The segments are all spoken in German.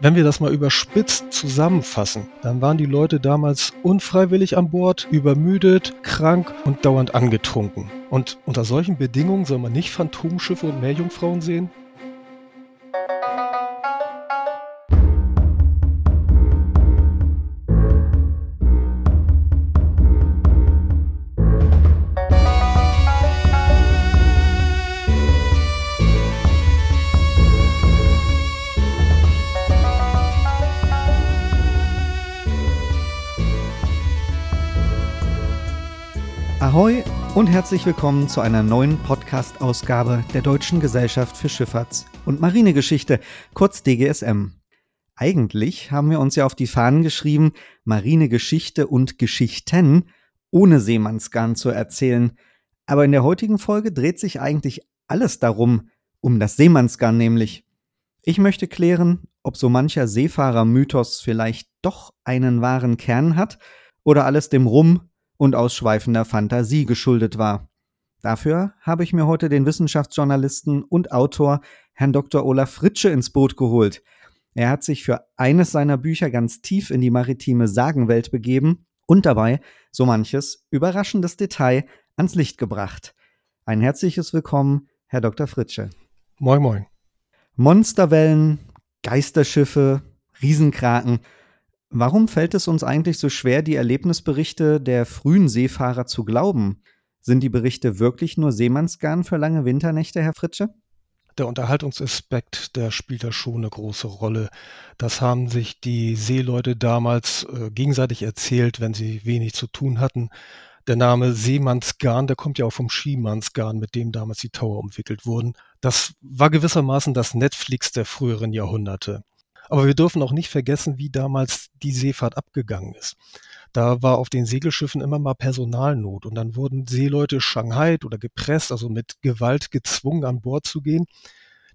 Wenn wir das mal überspitzt zusammenfassen, dann waren die Leute damals unfreiwillig an Bord, übermüdet, krank und dauernd angetrunken. Und unter solchen Bedingungen soll man nicht Phantomschiffe und Meerjungfrauen sehen? Ahoi und herzlich willkommen zu einer neuen Podcast-Ausgabe der Deutschen Gesellschaft für Schifffahrts- und Marinegeschichte, kurz DGSM. Eigentlich haben wir uns ja auf die Fahnen geschrieben, Marinegeschichte und Geschichten ohne Seemannsgarn zu erzählen. Aber in der heutigen Folge dreht sich eigentlich alles darum, um das Seemannsgarn nämlich. Ich möchte klären, ob so mancher Seefahrer-Mythos vielleicht doch einen wahren Kern hat oder alles dem Rum und ausschweifender Fantasie geschuldet war. Dafür habe ich mir heute den Wissenschaftsjournalisten und Autor Herrn Dr. Olaf Fritsche ins Boot geholt. Er hat sich für eines seiner Bücher ganz tief in die maritime Sagenwelt begeben und dabei so manches überraschendes Detail ans Licht gebracht. Ein herzliches Willkommen, Herr Dr. Fritsche. Moin, moin. Monsterwellen, Geisterschiffe, Riesenkraken – Warum fällt es uns eigentlich so schwer, die Erlebnisberichte der frühen Seefahrer zu glauben? Sind die Berichte wirklich nur Seemannsgarn für lange Winternächte, Herr Fritsche? Der Unterhaltungsaspekt, der spielt da schon eine große Rolle. Das haben sich die Seeleute damals äh, gegenseitig erzählt, wenn sie wenig zu tun hatten. Der Name Seemannsgarn, der kommt ja auch vom Skimannsgarn, mit dem damals die Tower umwickelt wurden. Das war gewissermaßen das Netflix der früheren Jahrhunderte. Aber wir dürfen auch nicht vergessen, wie damals die Seefahrt abgegangen ist. Da war auf den Segelschiffen immer mal Personalnot und dann wurden Seeleute Shanghai oder gepresst, also mit Gewalt gezwungen an Bord zu gehen.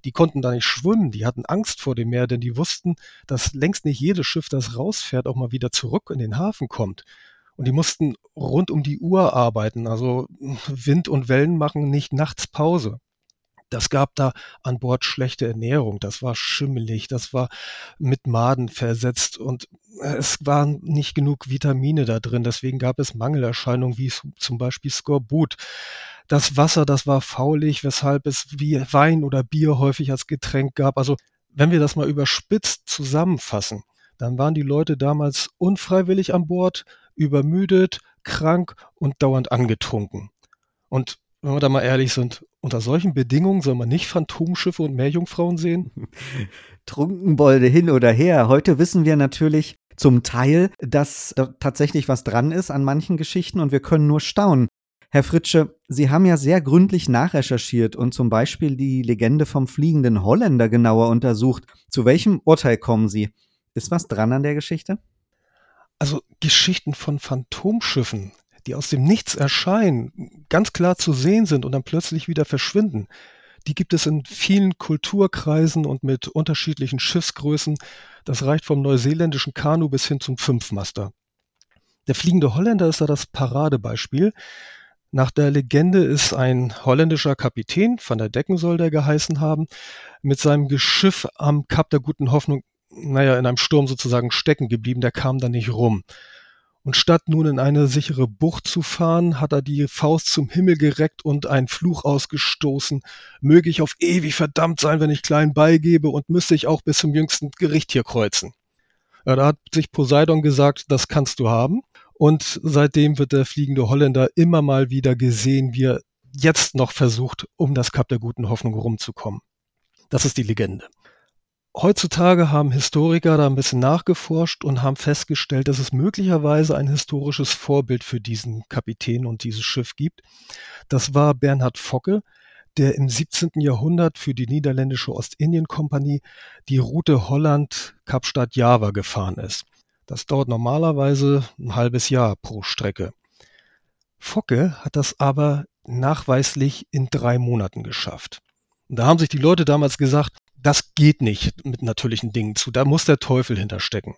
Die konnten da nicht schwimmen, die hatten Angst vor dem Meer, denn die wussten, dass längst nicht jedes Schiff, das rausfährt, auch mal wieder zurück in den Hafen kommt. Und die mussten rund um die Uhr arbeiten, also Wind und Wellen machen nicht nachts Pause. Das gab da an Bord schlechte Ernährung. Das war schimmelig, das war mit Maden versetzt und es waren nicht genug Vitamine da drin. Deswegen gab es Mangelerscheinungen wie zum Beispiel Skorbut. Das Wasser, das war faulig, weshalb es wie Wein oder Bier häufig als Getränk gab. Also wenn wir das mal überspitzt zusammenfassen, dann waren die Leute damals unfreiwillig an Bord, übermüdet, krank und dauernd angetrunken. Und wenn wir da mal ehrlich sind, unter solchen Bedingungen soll man nicht Phantomschiffe und Meerjungfrauen sehen? Trunkenbolde hin oder her. Heute wissen wir natürlich zum Teil, dass da tatsächlich was dran ist an manchen Geschichten und wir können nur staunen. Herr Fritsche, Sie haben ja sehr gründlich nachrecherchiert und zum Beispiel die Legende vom fliegenden Holländer genauer untersucht. Zu welchem Urteil kommen Sie? Ist was dran an der Geschichte? Also Geschichten von Phantomschiffen die aus dem Nichts erscheinen, ganz klar zu sehen sind und dann plötzlich wieder verschwinden. Die gibt es in vielen Kulturkreisen und mit unterschiedlichen Schiffsgrößen. Das reicht vom neuseeländischen Kanu bis hin zum Fünfmaster. Der fliegende Holländer ist da das Paradebeispiel. Nach der Legende ist ein holländischer Kapitän, van der Decken soll der geheißen haben, mit seinem Geschiff am Kap der Guten Hoffnung, naja, in einem Sturm sozusagen stecken geblieben, der kam da nicht rum. Und statt nun in eine sichere Bucht zu fahren, hat er die Faust zum Himmel gereckt und einen Fluch ausgestoßen. Möge ich auf ewig verdammt sein, wenn ich klein beigebe und müsste ich auch bis zum jüngsten Gericht hier kreuzen. Ja, da hat sich Poseidon gesagt, das kannst du haben. Und seitdem wird der fliegende Holländer immer mal wieder gesehen, wie er jetzt noch versucht, um das Kap der guten Hoffnung rumzukommen. Das ist die Legende. Heutzutage haben Historiker da ein bisschen nachgeforscht und haben festgestellt, dass es möglicherweise ein historisches Vorbild für diesen Kapitän und dieses Schiff gibt. Das war Bernhard Focke, der im 17. Jahrhundert für die niederländische Ostindien-Kompanie die Route Holland-Kapstadt-Java gefahren ist. Das dauert normalerweise ein halbes Jahr pro Strecke. Focke hat das aber nachweislich in drei Monaten geschafft. Und da haben sich die Leute damals gesagt, das geht nicht mit natürlichen Dingen zu. Da muss der Teufel hinterstecken.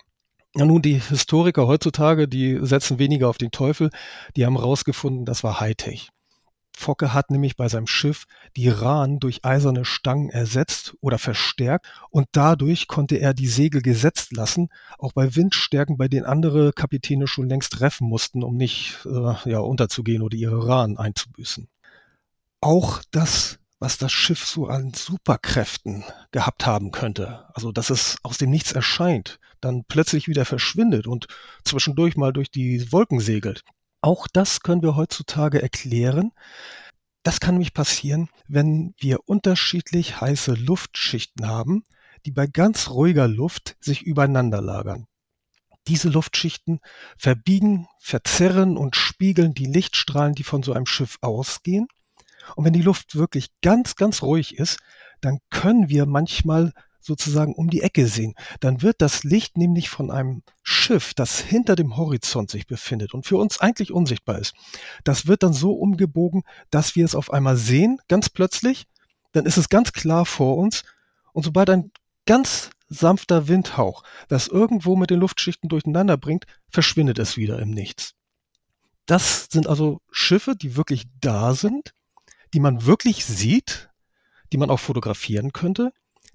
Ja, nun, die Historiker heutzutage, die setzen weniger auf den Teufel. Die haben herausgefunden, das war Hightech. Focke hat nämlich bei seinem Schiff die Rahn durch eiserne Stangen ersetzt oder verstärkt und dadurch konnte er die Segel gesetzt lassen, auch bei Windstärken, bei denen andere Kapitäne schon längst treffen mussten, um nicht äh, ja, unterzugehen oder ihre Rahn einzubüßen. Auch das, was das Schiff so an Superkräften gehabt haben könnte, also dass es aus dem Nichts erscheint, dann plötzlich wieder verschwindet und zwischendurch mal durch die Wolken segelt, auch das können wir heutzutage erklären. Das kann nämlich passieren, wenn wir unterschiedlich heiße Luftschichten haben, die bei ganz ruhiger Luft sich übereinander lagern. Diese Luftschichten verbiegen, verzerren und spiegeln die Lichtstrahlen, die von so einem Schiff ausgehen. Und wenn die Luft wirklich ganz, ganz ruhig ist, dann können wir manchmal sozusagen um die Ecke sehen, dann wird das Licht nämlich von einem Schiff, das hinter dem Horizont sich befindet und für uns eigentlich unsichtbar ist, das wird dann so umgebogen, dass wir es auf einmal sehen, ganz plötzlich, dann ist es ganz klar vor uns. Und sobald ein ganz sanfter Windhauch das irgendwo mit den Luftschichten durcheinander bringt, verschwindet es wieder im Nichts. Das sind also Schiffe, die wirklich da sind, die man wirklich sieht, die man auch fotografieren könnte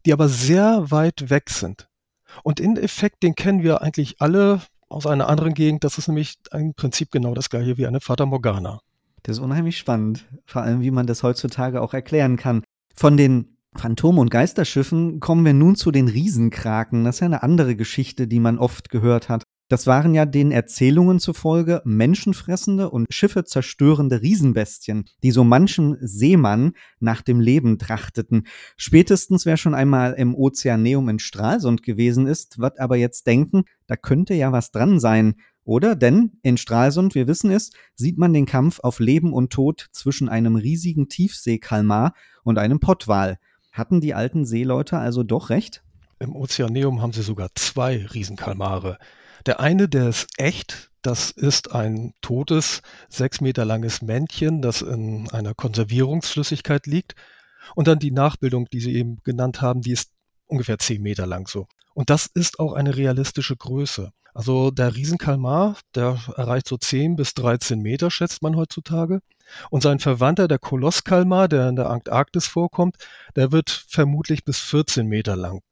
die aber sehr weit weg sind. Und in Effekt, den kennen wir eigentlich alle aus einer anderen Gegend. Das ist nämlich im Prinzip genau das gleiche wie eine Fata Morgana. Das ist unheimlich spannend, vor allem wie man das heutzutage auch erklären kann. Von den Phantom- und Geisterschiffen kommen wir nun zu den Riesenkraken. Das ist ja eine andere Geschichte, die man oft gehört hat. Das waren ja den Erzählungen zufolge menschenfressende und Schiffe zerstörende Riesenbestien, die so manchem Seemann nach dem Leben trachteten. Spätestens wer schon einmal im Ozeaneum in Stralsund gewesen ist, wird aber jetzt denken, da könnte ja was dran sein. Oder? Denn in Stralsund, wir wissen es, sieht man den Kampf auf Leben und Tod zwischen einem riesigen Tiefseekalmar und einem Pottwal. Hatten die alten Seeleute also doch recht? Im Ozeaneum haben sie sogar zwei Riesenkalmare. Der eine, der ist echt, das ist ein totes, sechs Meter langes Männchen, das in einer Konservierungsflüssigkeit liegt. Und dann die Nachbildung, die Sie eben genannt haben, die ist ungefähr zehn Meter lang so. Und das ist auch eine realistische Größe. Also der Riesenkalmar, der erreicht so 10 bis 13 Meter, schätzt man heutzutage. Und sein Verwandter, der Kolosskalmar, der in der Antarktis vorkommt, der wird vermutlich bis 14 Meter lang.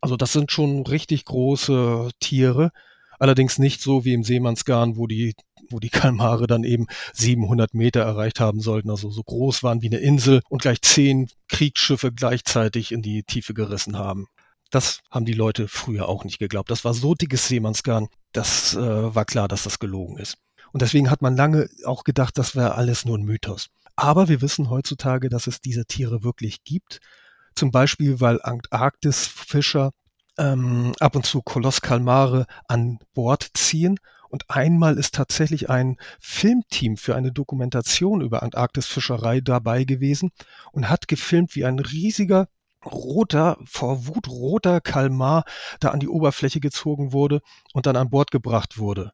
Also das sind schon richtig große Tiere. Allerdings nicht so wie im Seemannsgarn, wo die, wo die Kalmare dann eben 700 Meter erreicht haben sollten, also so groß waren wie eine Insel und gleich zehn Kriegsschiffe gleichzeitig in die Tiefe gerissen haben. Das haben die Leute früher auch nicht geglaubt. Das war so dickes Seemannsgarn, das äh, war klar, dass das gelogen ist. Und deswegen hat man lange auch gedacht, das wäre alles nur ein Mythos. Aber wir wissen heutzutage, dass es diese Tiere wirklich gibt. Zum Beispiel, weil Antarktisfischer ähm, ab und zu Kolosskalmare an Bord ziehen. Und einmal ist tatsächlich ein Filmteam für eine Dokumentation über Antarktisfischerei dabei gewesen und hat gefilmt, wie ein riesiger roter, vor Wut roter Kalmar da an die Oberfläche gezogen wurde und dann an Bord gebracht wurde.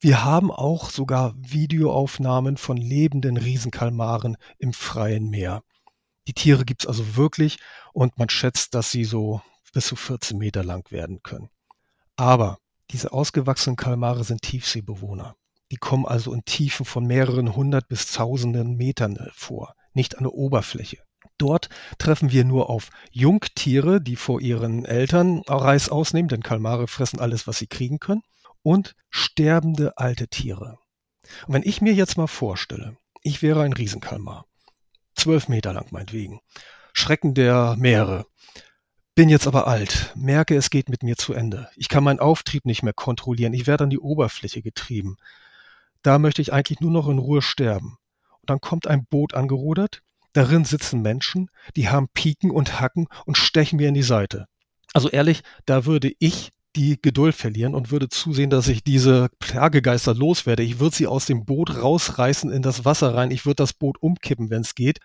Wir haben auch sogar Videoaufnahmen von lebenden Riesenkalmaren im freien Meer. Die Tiere gibt's also wirklich und man schätzt, dass sie so bis zu 14 Meter lang werden können. Aber diese ausgewachsenen Kalmare sind Tiefseebewohner. Die kommen also in Tiefen von mehreren hundert bis tausenden Metern äh, vor, nicht an der Oberfläche. Dort treffen wir nur auf Jungtiere, die vor ihren Eltern Reis ausnehmen, denn Kalmare fressen alles, was sie kriegen können, und sterbende alte Tiere. Und wenn ich mir jetzt mal vorstelle, ich wäre ein Riesenkalmar, zwölf Meter lang meinetwegen, Schrecken der Meere, bin jetzt aber alt, merke, es geht mit mir zu Ende. Ich kann meinen Auftrieb nicht mehr kontrollieren. Ich werde an die Oberfläche getrieben. Da möchte ich eigentlich nur noch in Ruhe sterben. Und dann kommt ein Boot angerudert. Darin sitzen Menschen, die haben Piken und Hacken und stechen mir in die Seite. Also ehrlich, da würde ich die Geduld verlieren und würde zusehen, dass ich diese Plagegeister loswerde. Ich würde sie aus dem Boot rausreißen in das Wasser rein. Ich würde das Boot umkippen, wenn es geht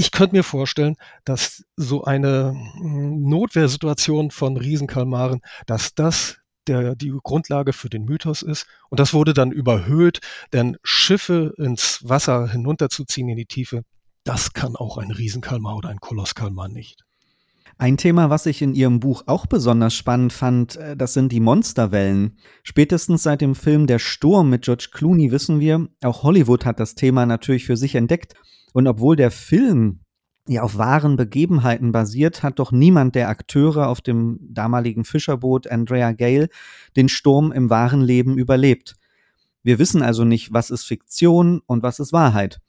ich könnte mir vorstellen, dass so eine hm, Notwehrsituation von Riesenkalmaren, dass das der, die Grundlage für den Mythos ist. Und das wurde dann überhöht, denn Schiffe ins Wasser hinunterzuziehen in die Tiefe, das kann auch ein Riesenkalmar oder ein Kolosskalmar nicht. Ein Thema, was ich in Ihrem Buch auch besonders spannend fand, äh, das sind die Monsterwellen. Spätestens seit dem Film Der Sturm mit George Clooney wissen wir, auch Hollywood hat das Thema natürlich für sich entdeckt Und obwohl der Film ja auf wahren Begebenheiten basiert, hat doch niemand der Akteure auf dem damaligen Fischerboot Andrea Gale den Sturm im wahren Leben überlebt. Wir wissen also nicht, was ist Fiktion und was ist Wahrheit.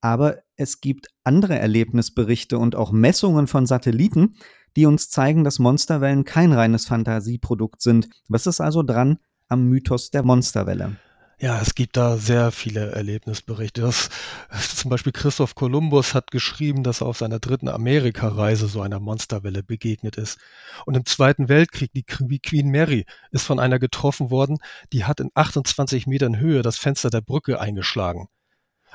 Aber es gibt andere Erlebnisberichte und auch Messungen von Satelliten, die uns zeigen, dass Monsterwellen kein reines Fantasieprodukt sind. Was ist also dran am Mythos der Monsterwelle? Ja, es gibt da sehr viele Erlebnisberichte. Das, zum Beispiel Christoph Kolumbus hat geschrieben, dass er auf seiner dritten Amerikareise so einer Monsterwelle begegnet ist. Und im Zweiten Weltkrieg, die Queen Mary ist von einer getroffen worden, die hat in 28 Metern Höhe das Fenster der Brücke eingeschlagen.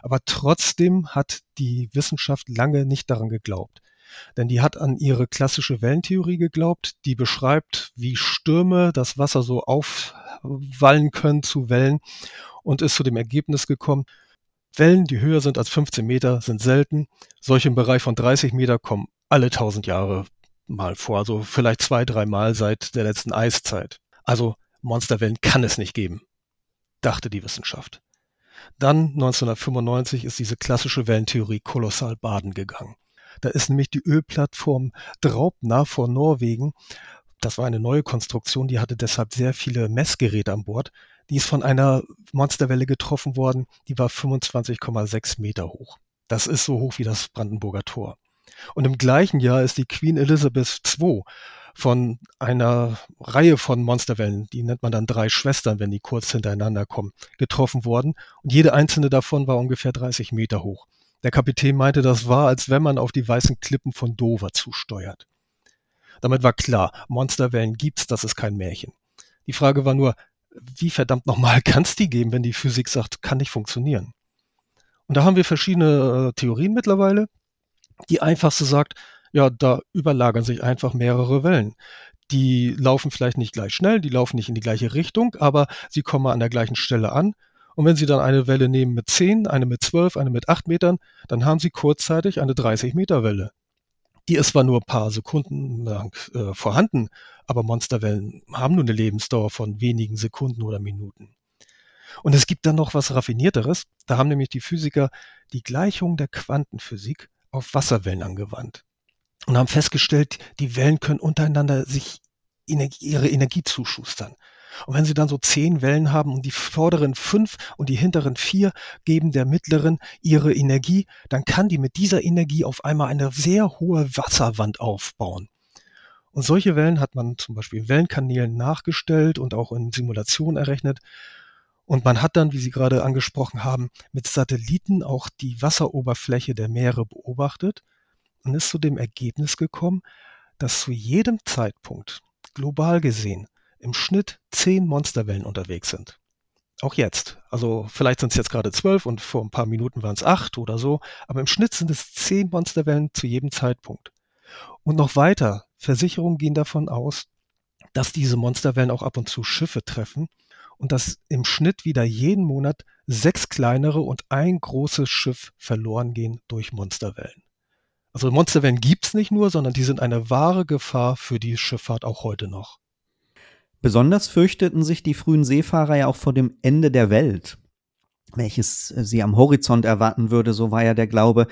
Aber trotzdem hat die Wissenschaft lange nicht daran geglaubt. Denn die hat an ihre klassische Wellentheorie geglaubt, die beschreibt, wie Stürme das Wasser so auf wallen können zu Wellen und ist zu dem Ergebnis gekommen, Wellen, die höher sind als 15 Meter, sind selten. Solche im Bereich von 30 Meter kommen alle 1000 Jahre mal vor, also vielleicht zwei, dreimal seit der letzten Eiszeit. Also Monsterwellen kann es nicht geben, dachte die Wissenschaft. Dann 1995 ist diese klassische Wellentheorie kolossal baden gegangen. Da ist nämlich die Ölplattform Draupner vor Norwegen das war eine neue Konstruktion, die hatte deshalb sehr viele Messgeräte an Bord. Die ist von einer Monsterwelle getroffen worden, die war 25,6 Meter hoch. Das ist so hoch wie das Brandenburger Tor. Und im gleichen Jahr ist die Queen Elizabeth II von einer Reihe von Monsterwellen, die nennt man dann drei Schwestern, wenn die kurz hintereinander kommen, getroffen worden. Und jede einzelne davon war ungefähr 30 Meter hoch. Der Kapitän meinte, das war, als wenn man auf die weißen Klippen von Dover zusteuert. Damit war klar, Monsterwellen gibt's, das ist kein Märchen. Die Frage war nur, wie verdammt nochmal kann es die geben, wenn die Physik sagt, kann nicht funktionieren? Und da haben wir verschiedene äh, Theorien mittlerweile. Die einfachste sagt, ja, da überlagern sich einfach mehrere Wellen. Die laufen vielleicht nicht gleich schnell, die laufen nicht in die gleiche Richtung, aber sie kommen an der gleichen Stelle an. Und wenn Sie dann eine Welle nehmen mit 10, eine mit 12, eine mit 8 Metern, dann haben Sie kurzzeitig eine 30 Meter Welle. Die ist zwar nur ein paar Sekunden lang äh, vorhanden, aber Monsterwellen haben nur eine Lebensdauer von wenigen Sekunden oder Minuten. Und es gibt dann noch was Raffinierteres. Da haben nämlich die Physiker die Gleichung der Quantenphysik auf Wasserwellen angewandt und haben festgestellt, die Wellen können untereinander sich ihre Energie zuschustern. Und wenn Sie dann so zehn Wellen haben und die vorderen fünf und die hinteren vier geben der mittleren ihre Energie, dann kann die mit dieser Energie auf einmal eine sehr hohe Wasserwand aufbauen. Und solche Wellen hat man zum Beispiel in Wellenkanälen nachgestellt und auch in Simulationen errechnet. Und man hat dann, wie Sie gerade angesprochen haben, mit Satelliten auch die Wasseroberfläche der Meere beobachtet und ist zu dem Ergebnis gekommen, dass zu jedem Zeitpunkt global gesehen im Schnitt zehn Monsterwellen unterwegs sind. Auch jetzt. Also vielleicht sind es jetzt gerade zwölf und vor ein paar Minuten waren es acht oder so, aber im Schnitt sind es zehn Monsterwellen zu jedem Zeitpunkt. Und noch weiter, Versicherungen gehen davon aus, dass diese Monsterwellen auch ab und zu Schiffe treffen und dass im Schnitt wieder jeden Monat sechs kleinere und ein großes Schiff verloren gehen durch Monsterwellen. Also Monsterwellen gibt es nicht nur, sondern die sind eine wahre Gefahr für die Schifffahrt auch heute noch. Besonders fürchteten sich die frühen Seefahrer ja auch vor dem Ende der Welt, welches sie am Horizont erwarten würde, so war ja der Glaube.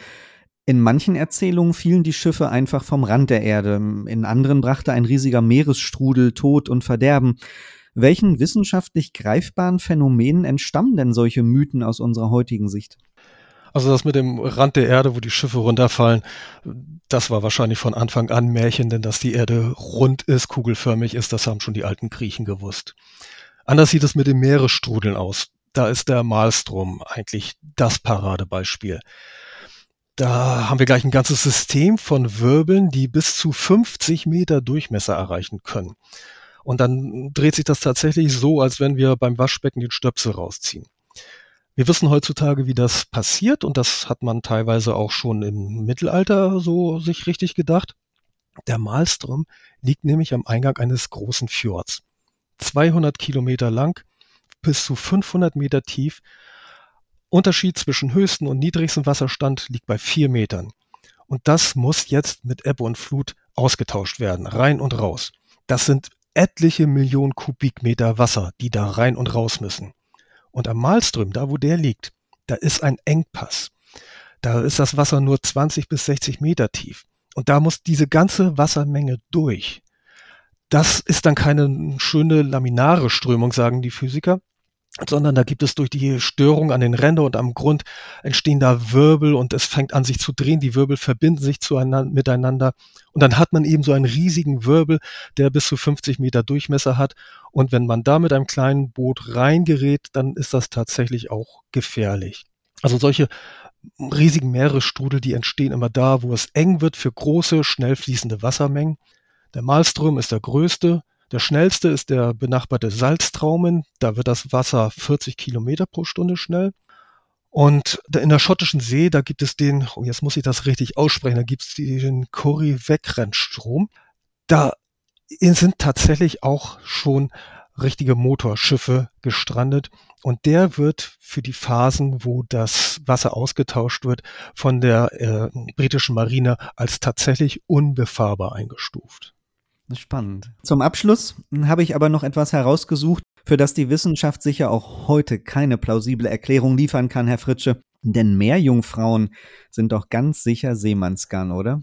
In manchen Erzählungen fielen die Schiffe einfach vom Rand der Erde, in anderen brachte ein riesiger Meeresstrudel Tod und Verderben. Welchen wissenschaftlich greifbaren Phänomenen entstammen denn solche Mythen aus unserer heutigen Sicht? Also das mit dem Rand der Erde, wo die Schiffe runterfallen, das war wahrscheinlich von Anfang an Märchen, denn dass die Erde rund ist, kugelförmig ist, das haben schon die alten Griechen gewusst. Anders sieht es mit den Meeresstrudeln aus. Da ist der Malstrom eigentlich das Paradebeispiel. Da haben wir gleich ein ganzes System von Wirbeln, die bis zu 50 Meter Durchmesser erreichen können. Und dann dreht sich das tatsächlich so, als wenn wir beim Waschbecken den Stöpsel rausziehen. Wir wissen heutzutage, wie das passiert und das hat man teilweise auch schon im Mittelalter so sich richtig gedacht. Der Malstrom liegt nämlich am Eingang eines großen Fjords. 200 Kilometer lang, bis zu 500 Meter tief. Unterschied zwischen höchsten und niedrigsten Wasserstand liegt bei vier Metern. Und das muss jetzt mit Ebbe und Flut ausgetauscht werden, rein und raus. Das sind etliche Millionen Kubikmeter Wasser, die da rein und raus müssen. Und am Malström, da wo der liegt, da ist ein Engpass. da ist das Wasser nur 20 bis 60 Meter tief. Und da muss diese ganze Wassermenge durch. Das ist dann keine schöne laminare Strömung, sagen die Physiker, sondern da gibt es durch die Störung an den Rändern und am Grund entstehen da Wirbel und es fängt an sich zu drehen. Die Wirbel verbinden sich zueinander, miteinander und dann hat man eben so einen riesigen Wirbel, der bis zu 50 Meter Durchmesser hat. Und wenn man da mit einem kleinen Boot reingerät, dann ist das tatsächlich auch gefährlich. Also solche riesigen Meeresstrudel, die entstehen immer da, wo es eng wird für große, schnell fließende Wassermengen. Der Malström ist der größte. Der schnellste ist der benachbarte Salztraumen. Da wird das Wasser 40 Kilometer pro Stunde schnell. Und in der schottischen See, da gibt es den, oh jetzt muss ich das richtig aussprechen, da gibt es den Curry-Wegrennstrom. Da sind tatsächlich auch schon richtige Motorschiffe gestrandet. Und der wird für die Phasen, wo das Wasser ausgetauscht wird, von der äh, britischen Marine als tatsächlich unbefahrbar eingestuft. Spannend. Zum Abschluss habe ich aber noch etwas herausgesucht, für das die Wissenschaft sicher auch heute keine plausible Erklärung liefern kann, Herr Fritsche. Denn Meerjungfrauen sind doch ganz sicher Seemannsgarn, oder?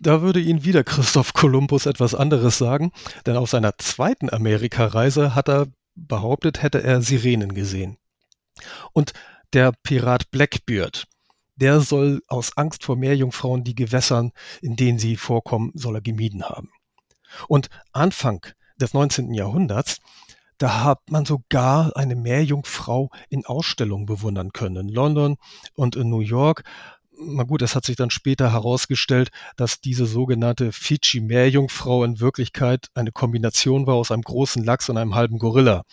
Da würde Ihnen wieder Christoph Kolumbus etwas anderes sagen, denn auf seiner zweiten Amerikareise hat er behauptet, hätte er Sirenen gesehen. Und der Pirat Blackbeard, der soll aus Angst vor Meerjungfrauen die Gewässern, in denen sie vorkommen, soll er gemieden haben. Und Anfang des 19. Jahrhunderts, da hat man sogar eine Meerjungfrau in Ausstellungen bewundern können. In London und in New York na gut, es hat sich dann später herausgestellt, dass diese sogenannte Fidschi-Meerjungfrau in Wirklichkeit eine Kombination war aus einem großen Lachs und einem halben Gorilla.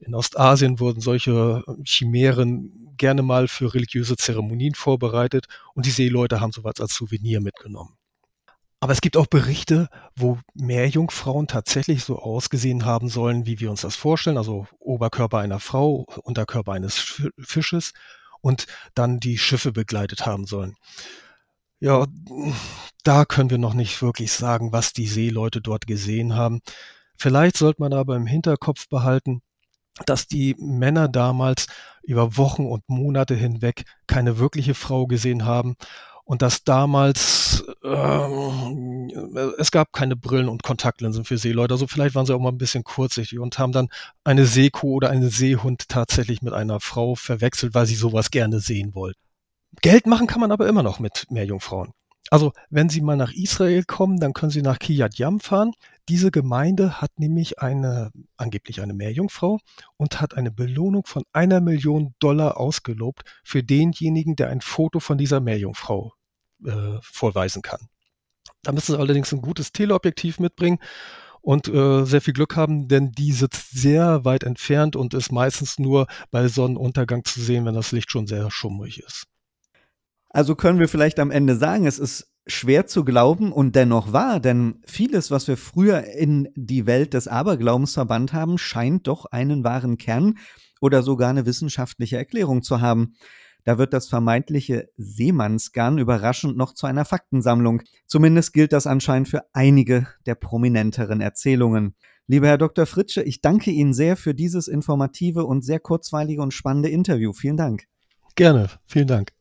In Ostasien wurden solche Chimären gerne mal für religiöse Zeremonien vorbereitet und die Seeleute haben sowas als Souvenir mitgenommen. Aber es gibt auch Berichte, wo Meerjungfrauen tatsächlich so ausgesehen haben sollen, wie wir uns das vorstellen, also Oberkörper einer Frau, Unterkörper eines Fisches und dann die Schiffe begleitet haben sollen. Ja, da können wir noch nicht wirklich sagen, was die Seeleute dort gesehen haben. Vielleicht sollte man aber im Hinterkopf behalten, dass die Männer damals über Wochen und Monate hinweg keine wirkliche Frau gesehen haben und dass damals ähm, es gab keine Brillen und Kontaktlinsen für Seeleute. Also vielleicht waren sie auch mal ein bisschen kurzsichtig und haben dann eine Seekuh oder einen Seehund tatsächlich mit einer Frau verwechselt, weil sie sowas gerne sehen wollten. Geld machen kann man aber immer noch mit Meerjungfrauen. Also wenn Sie mal nach Israel kommen, dann können Sie nach Kiyat Yam fahren. Diese Gemeinde hat nämlich eine, angeblich eine Meerjungfrau und hat eine Belohnung von einer Million Dollar ausgelobt für denjenigen, der ein Foto von dieser Meerjungfrau äh, vorweisen kann. Da müssen Sie allerdings ein gutes Teleobjektiv mitbringen und äh, sehr viel Glück haben, denn die sitzt sehr weit entfernt und ist meistens nur bei Sonnenuntergang zu sehen, wenn das Licht schon sehr schummrig ist. Also können wir vielleicht am Ende sagen, es ist schwer zu glauben und dennoch wahr, denn vieles, was wir früher in die Welt des Aberglaubens verbannt haben, scheint doch einen wahren Kern oder sogar eine wissenschaftliche Erklärung zu haben. Da wird das vermeintliche Seemannsgarn überraschend noch zu einer Faktensammlung. Zumindest gilt das anscheinend für einige der prominenteren Erzählungen. Lieber Herr Dr. Fritsche, ich danke Ihnen sehr für dieses informative und sehr kurzweilige und spannende Interview. Vielen Dank. Gerne, vielen Dank.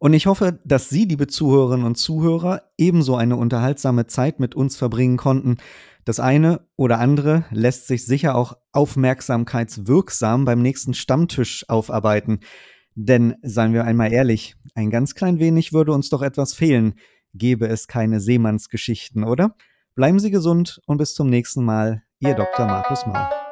Und ich hoffe, dass Sie, liebe Zuhörerinnen und Zuhörer, ebenso eine unterhaltsame Zeit mit uns verbringen konnten. Das eine oder andere lässt sich sicher auch aufmerksamkeitswirksam beim nächsten Stammtisch aufarbeiten. Denn, seien wir einmal ehrlich, ein ganz klein wenig würde uns doch etwas fehlen, gäbe es keine Seemannsgeschichten, oder? Bleiben Sie gesund und bis zum nächsten Mal, Ihr Dr. Markus Mau.